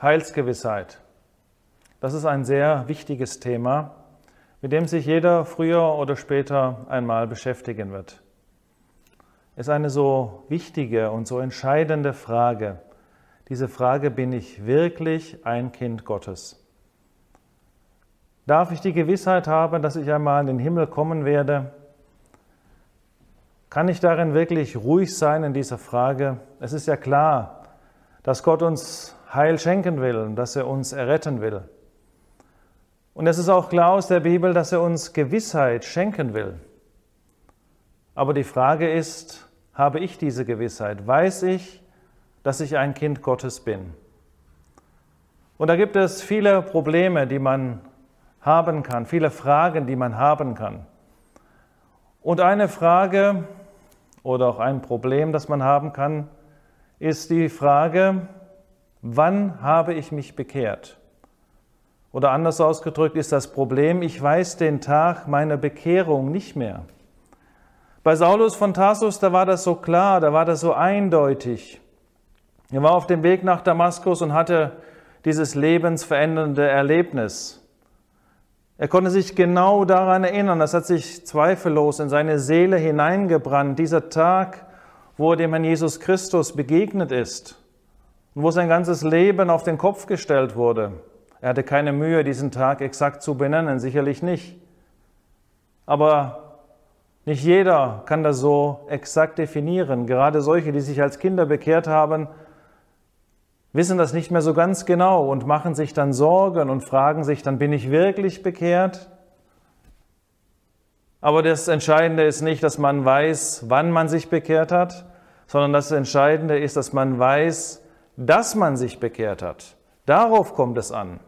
Heilsgewissheit. Das ist ein sehr wichtiges Thema, mit dem sich jeder früher oder später einmal beschäftigen wird. Es ist eine so wichtige und so entscheidende Frage. Diese Frage, bin ich wirklich ein Kind Gottes? Darf ich die Gewissheit haben, dass ich einmal in den Himmel kommen werde? Kann ich darin wirklich ruhig sein in dieser Frage? Es ist ja klar, dass Gott uns Heil schenken will und dass er uns erretten will. Und es ist auch klar aus der Bibel, dass er uns Gewissheit schenken will. Aber die Frage ist, habe ich diese Gewissheit? Weiß ich, dass ich ein Kind Gottes bin? Und da gibt es viele Probleme, die man haben kann, viele Fragen, die man haben kann. Und eine Frage oder auch ein Problem, das man haben kann, ist die Frage, wann habe ich mich bekehrt? Oder anders ausgedrückt ist das Problem, ich weiß den Tag meiner Bekehrung nicht mehr. Bei Saulus von Tarsus, da war das so klar, da war das so eindeutig. Er war auf dem Weg nach Damaskus und hatte dieses lebensverändernde Erlebnis. Er konnte sich genau daran erinnern, das hat sich zweifellos in seine Seele hineingebrannt, dieser Tag, wo er dem Herrn Jesus Christus begegnet ist und wo sein ganzes Leben auf den Kopf gestellt wurde. Er hatte keine Mühe, diesen Tag exakt zu benennen, sicherlich nicht. Aber nicht jeder kann das so exakt definieren. Gerade solche, die sich als Kinder bekehrt haben, wissen das nicht mehr so ganz genau und machen sich dann Sorgen und fragen sich, dann bin ich wirklich bekehrt? Aber das Entscheidende ist nicht, dass man weiß, wann man sich bekehrt hat, sondern das Entscheidende ist, dass man weiß, dass man sich bekehrt hat. Darauf kommt es an.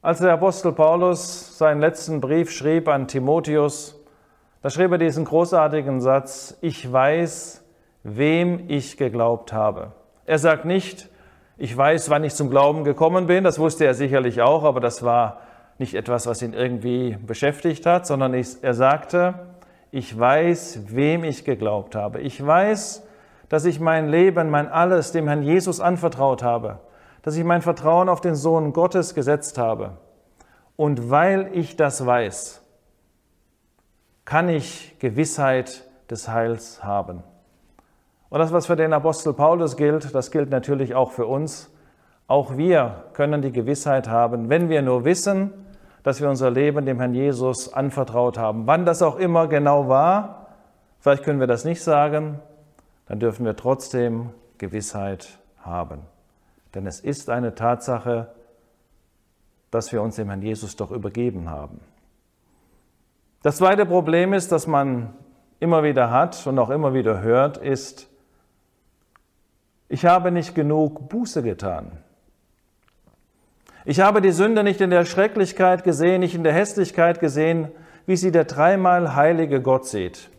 Als der Apostel Paulus seinen letzten Brief schrieb an Timotheus, da schrieb er diesen großartigen Satz, ich weiß, wem ich geglaubt habe. Er sagt nicht, ich weiß, wann ich zum Glauben gekommen bin, das wusste er sicherlich auch, aber das war nicht etwas, was ihn irgendwie beschäftigt hat, sondern er sagte, ich weiß, wem ich geglaubt habe. Ich weiß, dass ich mein Leben, mein Alles dem Herrn Jesus anvertraut habe, dass ich mein Vertrauen auf den Sohn Gottes gesetzt habe. Und weil ich das weiß, kann ich Gewissheit des Heils haben. Und das, was für den Apostel Paulus gilt, das gilt natürlich auch für uns. Auch wir können die Gewissheit haben, wenn wir nur wissen, dass wir unser Leben dem Herrn Jesus anvertraut haben. Wann das auch immer genau war, vielleicht können wir das nicht sagen, dann dürfen wir trotzdem Gewissheit haben. Denn es ist eine Tatsache, dass wir uns dem Herrn Jesus doch übergeben haben. Das zweite Problem ist, dass man immer wieder hat und auch immer wieder hört, ist, ich habe nicht genug Buße getan. Ich habe die Sünde nicht in der Schrecklichkeit gesehen, nicht in der Hässlichkeit gesehen, wie sie der dreimal heilige Gott sieht.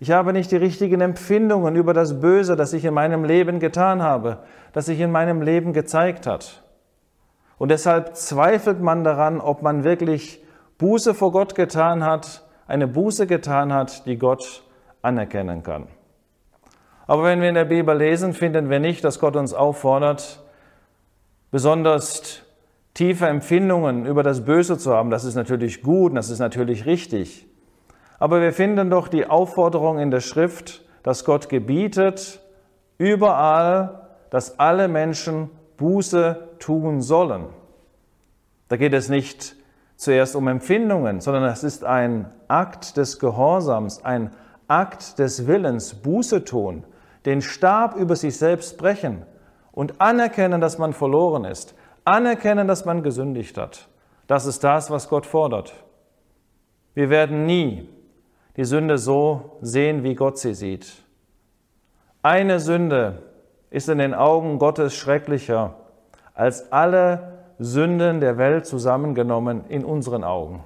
Ich habe nicht die richtigen Empfindungen über das Böse, das ich in meinem Leben getan habe, das sich in meinem Leben gezeigt hat. Und deshalb zweifelt man daran, ob man wirklich Buße vor Gott getan hat, eine Buße getan hat, die Gott anerkennen kann. Aber wenn wir in der Bibel lesen, finden wir nicht, dass Gott uns auffordert, besonders tiefe Empfindungen über das Böse zu haben. Das ist natürlich gut, das ist natürlich richtig. Aber wir finden doch die Aufforderung in der Schrift, dass Gott gebietet, überall, dass alle Menschen Buße tun sollen. Da geht es nicht zuerst um Empfindungen, sondern es ist ein Akt des Gehorsams, ein Akt des Willens, Buße tun den Stab über sich selbst brechen und anerkennen, dass man verloren ist, anerkennen, dass man gesündigt hat. Das ist das, was Gott fordert. Wir werden nie die Sünde so sehen, wie Gott sie sieht. Eine Sünde ist in den Augen Gottes schrecklicher als alle Sünden der Welt zusammengenommen in unseren Augen.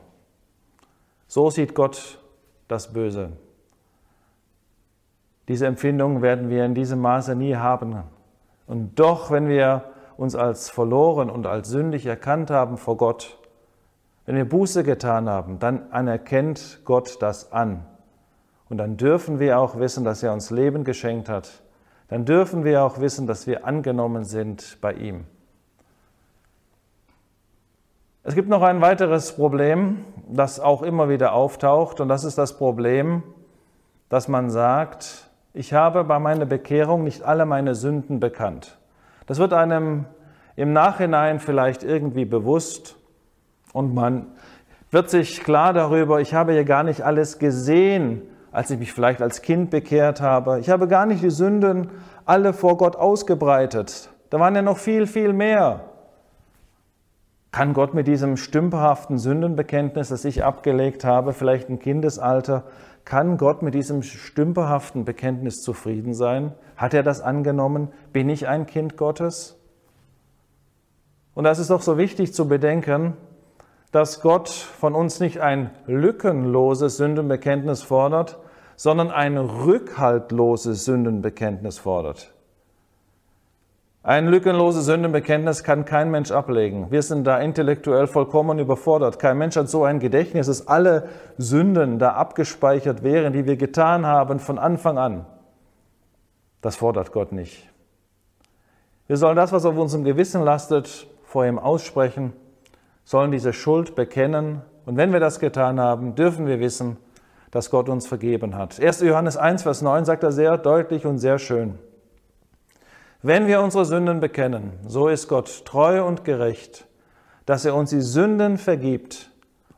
So sieht Gott das Böse. Diese Empfindung werden wir in diesem Maße nie haben. Und doch, wenn wir uns als verloren und als sündig erkannt haben vor Gott, wenn wir Buße getan haben, dann anerkennt Gott das an. Und dann dürfen wir auch wissen, dass er uns Leben geschenkt hat. Dann dürfen wir auch wissen, dass wir angenommen sind bei ihm. Es gibt noch ein weiteres Problem, das auch immer wieder auftaucht, und das ist das Problem, dass man sagt, ich habe bei meiner Bekehrung nicht alle meine Sünden bekannt. Das wird einem im Nachhinein vielleicht irgendwie bewusst und man wird sich klar darüber, ich habe ja gar nicht alles gesehen, als ich mich vielleicht als Kind bekehrt habe. Ich habe gar nicht die Sünden alle vor Gott ausgebreitet. Da waren ja noch viel, viel mehr. Kann Gott mit diesem stümperhaften Sündenbekenntnis, das ich abgelegt habe, vielleicht im Kindesalter, kann Gott mit diesem stümperhaften Bekenntnis zufrieden sein? Hat er das angenommen? Bin ich ein Kind Gottes? Und das ist doch so wichtig zu bedenken, dass Gott von uns nicht ein lückenloses Sündenbekenntnis fordert, sondern ein rückhaltloses Sündenbekenntnis fordert. Ein lückenloses Sündenbekenntnis kann kein Mensch ablegen. Wir sind da intellektuell vollkommen überfordert. Kein Mensch hat so ein Gedächtnis, dass alle Sünden da abgespeichert wären, die wir getan haben von Anfang an. Das fordert Gott nicht. Wir sollen das, was auf unserem Gewissen lastet, vor ihm aussprechen, sollen diese Schuld bekennen. Und wenn wir das getan haben, dürfen wir wissen, dass Gott uns vergeben hat. 1. Johannes 1, Vers 9 sagt er sehr deutlich und sehr schön. Wenn wir unsere Sünden bekennen, so ist Gott treu und gerecht, dass er uns die Sünden vergibt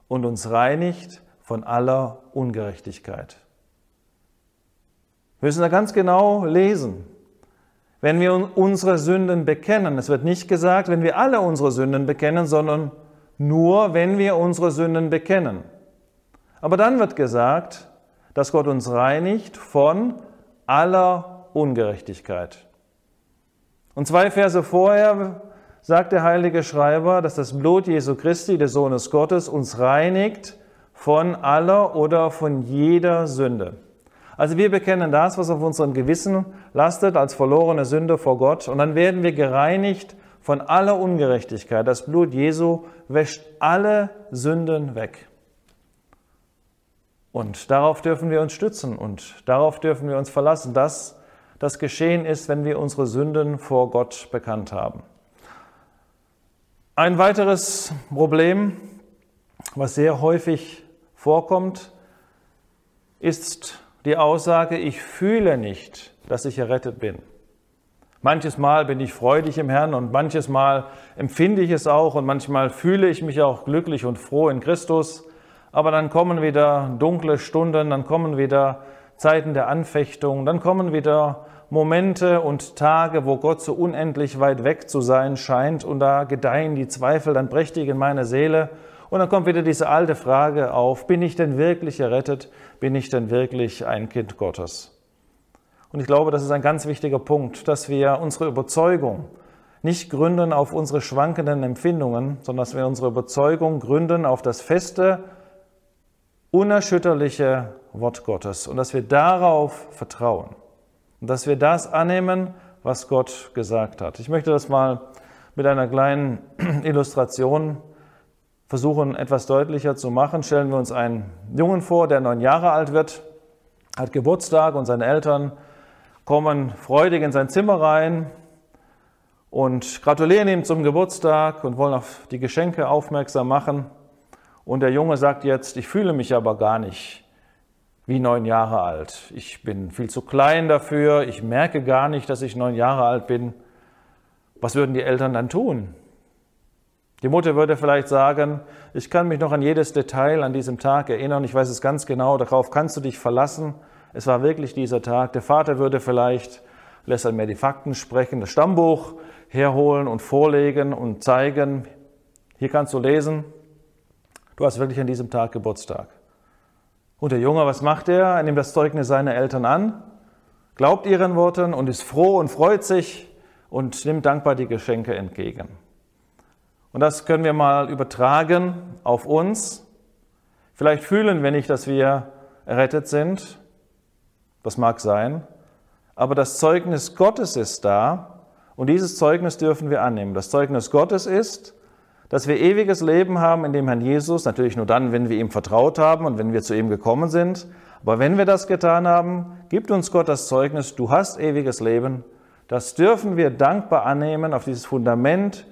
und uns reinigt von aller Ungerechtigkeit. Wir müssen da ganz genau lesen. Wenn wir unsere Sünden bekennen, es wird nicht gesagt, wenn wir alle unsere Sünden bekennen, sondern nur, wenn wir unsere Sünden bekennen. Aber dann wird gesagt, dass Gott uns reinigt von aller Ungerechtigkeit. Und zwei Verse vorher sagt der heilige Schreiber, dass das Blut Jesu Christi, des Sohnes Gottes, uns reinigt von aller oder von jeder Sünde. Also wir bekennen das, was auf unserem Gewissen lastet, als verlorene Sünde vor Gott, und dann werden wir gereinigt von aller Ungerechtigkeit. Das Blut Jesu wäscht alle Sünden weg. Und darauf dürfen wir uns stützen und darauf dürfen wir uns verlassen, dass das geschehen ist, wenn wir unsere Sünden vor Gott bekannt haben. Ein weiteres Problem, was sehr häufig vorkommt, ist die Aussage, ich fühle nicht, dass ich errettet bin. Manches Mal bin ich freudig im Herrn und manches Mal empfinde ich es auch und manchmal fühle ich mich auch glücklich und froh in Christus. Aber dann kommen wieder dunkle Stunden, dann kommen wieder Zeiten der Anfechtung, dann kommen wieder Momente und Tage, wo Gott so unendlich weit weg zu sein scheint und da gedeihen die Zweifel dann prächtig in meine Seele und dann kommt wieder diese alte Frage auf, bin ich denn wirklich errettet? Bin ich denn wirklich ein Kind Gottes? Und ich glaube, das ist ein ganz wichtiger Punkt, dass wir unsere Überzeugung nicht gründen auf unsere schwankenden Empfindungen, sondern dass wir unsere Überzeugung gründen auf das feste, unerschütterliche Wort Gottes und dass wir darauf vertrauen und dass wir das annehmen, was Gott gesagt hat. Ich möchte das mal mit einer kleinen Illustration versuchen, etwas deutlicher zu machen. Stellen wir uns einen Jungen vor, der neun Jahre alt wird, hat Geburtstag und seine Eltern kommen freudig in sein Zimmer rein und gratulieren ihm zum Geburtstag und wollen auf die Geschenke aufmerksam machen. Und der Junge sagt jetzt, ich fühle mich aber gar nicht wie neun Jahre alt. Ich bin viel zu klein dafür, ich merke gar nicht, dass ich neun Jahre alt bin. Was würden die Eltern dann tun? Die Mutter würde vielleicht sagen, ich kann mich noch an jedes Detail an diesem Tag erinnern, ich weiß es ganz genau, darauf kannst du dich verlassen. Es war wirklich dieser Tag. Der Vater würde vielleicht, lässt er mir die Fakten sprechen, das Stammbuch herholen und vorlegen und zeigen, hier kannst du lesen, du hast wirklich an diesem Tag Geburtstag. Und der Junge, was macht er? Er nimmt das Zeugnis seiner Eltern an, glaubt ihren Worten und ist froh und freut sich und nimmt dankbar die Geschenke entgegen. Und das können wir mal übertragen auf uns. Vielleicht fühlen wir nicht, dass wir errettet sind. Das mag sein. Aber das Zeugnis Gottes ist da und dieses Zeugnis dürfen wir annehmen. Das Zeugnis Gottes ist, dass wir ewiges Leben haben in dem Herrn Jesus, natürlich nur dann, wenn wir ihm vertraut haben und wenn wir zu ihm gekommen sind. Aber wenn wir das getan haben, gibt uns Gott das Zeugnis, du hast ewiges Leben. Das dürfen wir dankbar annehmen auf dieses Fundament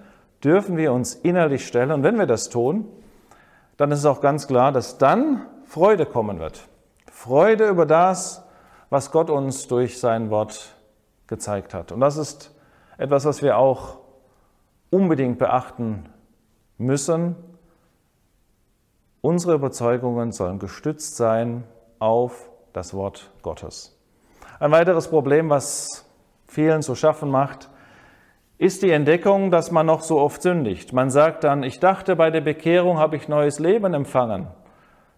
dürfen wir uns innerlich stellen. Und wenn wir das tun, dann ist es auch ganz klar, dass dann Freude kommen wird. Freude über das, was Gott uns durch sein Wort gezeigt hat. Und das ist etwas, was wir auch unbedingt beachten müssen. Unsere Überzeugungen sollen gestützt sein auf das Wort Gottes. Ein weiteres Problem, was vielen zu schaffen macht, ist die Entdeckung, dass man noch so oft sündigt. Man sagt dann, ich dachte, bei der Bekehrung habe ich neues Leben empfangen.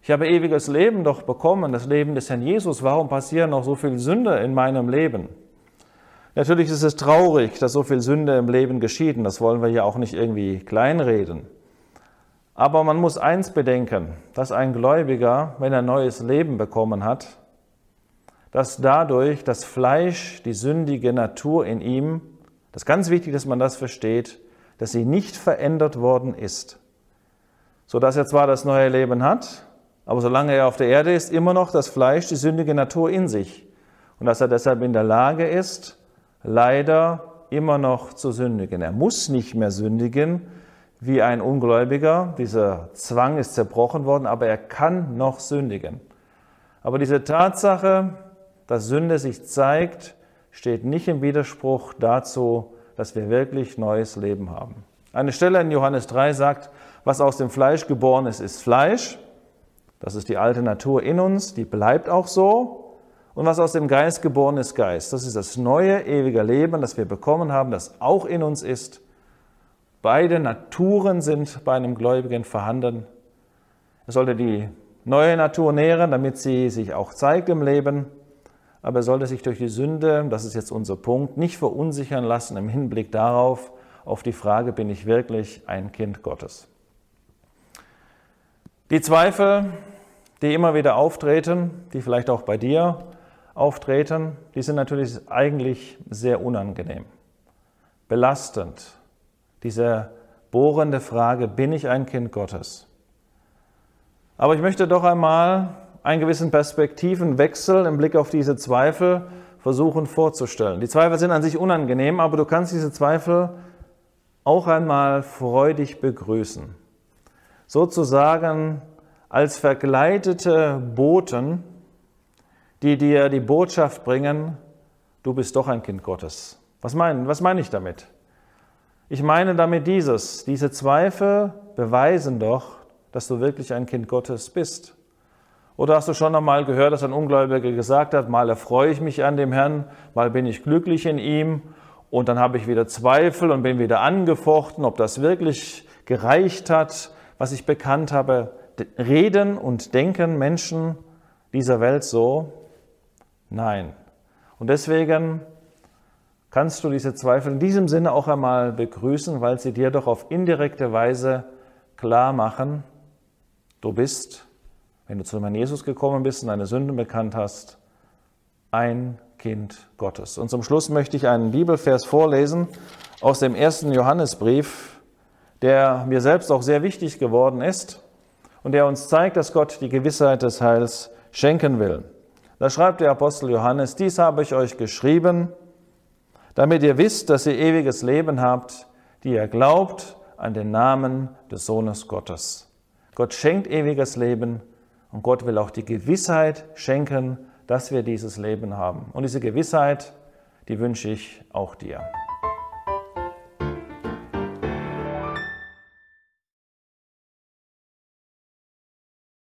Ich habe ewiges Leben doch bekommen, das Leben des Herrn Jesus. Warum passieren noch so viel Sünde in meinem Leben? Natürlich ist es traurig, dass so viel Sünde im Leben geschieht. Das wollen wir ja auch nicht irgendwie kleinreden. Aber man muss eins bedenken, dass ein Gläubiger, wenn er neues Leben bekommen hat, dass dadurch das Fleisch, die sündige Natur in ihm, das ist ganz wichtig, dass man das versteht, dass sie nicht verändert worden ist, so dass er zwar das neue Leben hat, aber solange er auf der Erde ist, immer noch das Fleisch, die sündige Natur in sich. Und dass er deshalb in der Lage ist, leider immer noch zu sündigen. Er muss nicht mehr sündigen wie ein Ungläubiger. Dieser Zwang ist zerbrochen worden, aber er kann noch sündigen. Aber diese Tatsache, dass Sünde sich zeigt, steht nicht im Widerspruch dazu, dass wir wirklich neues Leben haben. Eine Stelle in Johannes 3 sagt, was aus dem Fleisch geboren ist, ist Fleisch. Das ist die alte Natur in uns, die bleibt auch so. Und was aus dem Geist geboren ist, Geist. Das ist das neue, ewige Leben, das wir bekommen haben, das auch in uns ist. Beide Naturen sind bei einem Gläubigen vorhanden. Er sollte die neue Natur nähren, damit sie sich auch zeigt im Leben. Aber er sollte sich durch die Sünde, das ist jetzt unser Punkt, nicht verunsichern lassen im Hinblick darauf, auf die Frage, bin ich wirklich ein Kind Gottes? Die Zweifel, die immer wieder auftreten, die vielleicht auch bei dir auftreten, die sind natürlich eigentlich sehr unangenehm, belastend. Diese bohrende Frage, bin ich ein Kind Gottes? Aber ich möchte doch einmal einen gewissen Perspektivenwechsel im Blick auf diese Zweifel versuchen vorzustellen. Die Zweifel sind an sich unangenehm, aber du kannst diese Zweifel auch einmal freudig begrüßen. Sozusagen als verkleidete Boten, die dir die Botschaft bringen, du bist doch ein Kind Gottes. Was meine, was meine ich damit? Ich meine damit dieses, diese Zweifel beweisen doch, dass du wirklich ein Kind Gottes bist. Oder hast du schon einmal gehört, dass ein Ungläubiger gesagt hat, mal erfreue ich mich an dem Herrn, mal bin ich glücklich in ihm und dann habe ich wieder Zweifel und bin wieder angefochten, ob das wirklich gereicht hat, was ich bekannt habe reden und denken Menschen dieser Welt so? Nein. Und deswegen kannst du diese Zweifel in diesem Sinne auch einmal begrüßen, weil sie dir doch auf indirekte Weise klar machen, du bist, wenn du zu Herrn Jesus gekommen bist und deine Sünden bekannt hast, ein Kind Gottes. Und zum Schluss möchte ich einen Bibelvers vorlesen aus dem ersten Johannesbrief, der mir selbst auch sehr wichtig geworden ist und der uns zeigt, dass Gott die Gewissheit des Heils schenken will. Da schreibt der Apostel Johannes, dies habe ich euch geschrieben, damit ihr wisst, dass ihr ewiges Leben habt, die ihr glaubt an den Namen des Sohnes Gottes. Gott schenkt ewiges Leben und Gott will auch die Gewissheit schenken, dass wir dieses Leben haben. Und diese Gewissheit, die wünsche ich auch dir.